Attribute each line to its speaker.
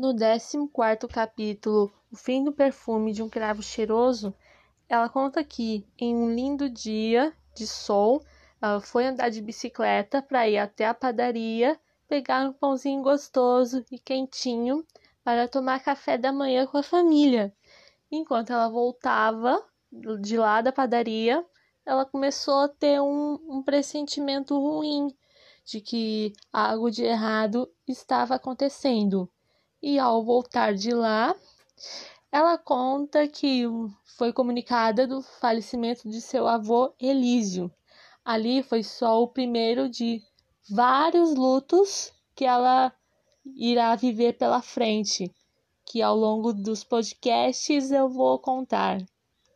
Speaker 1: No 14 capítulo, O Fim do Perfume de um Cravo Cheiroso, ela conta que, em um lindo dia de sol, ela foi andar de bicicleta para ir até a padaria, pegar um pãozinho gostoso e quentinho para tomar café da manhã com a família. Enquanto ela voltava de lá da padaria, ela começou a ter um, um pressentimento ruim de que algo de errado estava acontecendo. E ao voltar de lá, ela conta que foi comunicada do falecimento de seu avô Elísio. Ali foi só o primeiro de vários lutos que ela irá viver pela frente, que ao longo dos podcasts eu vou contar.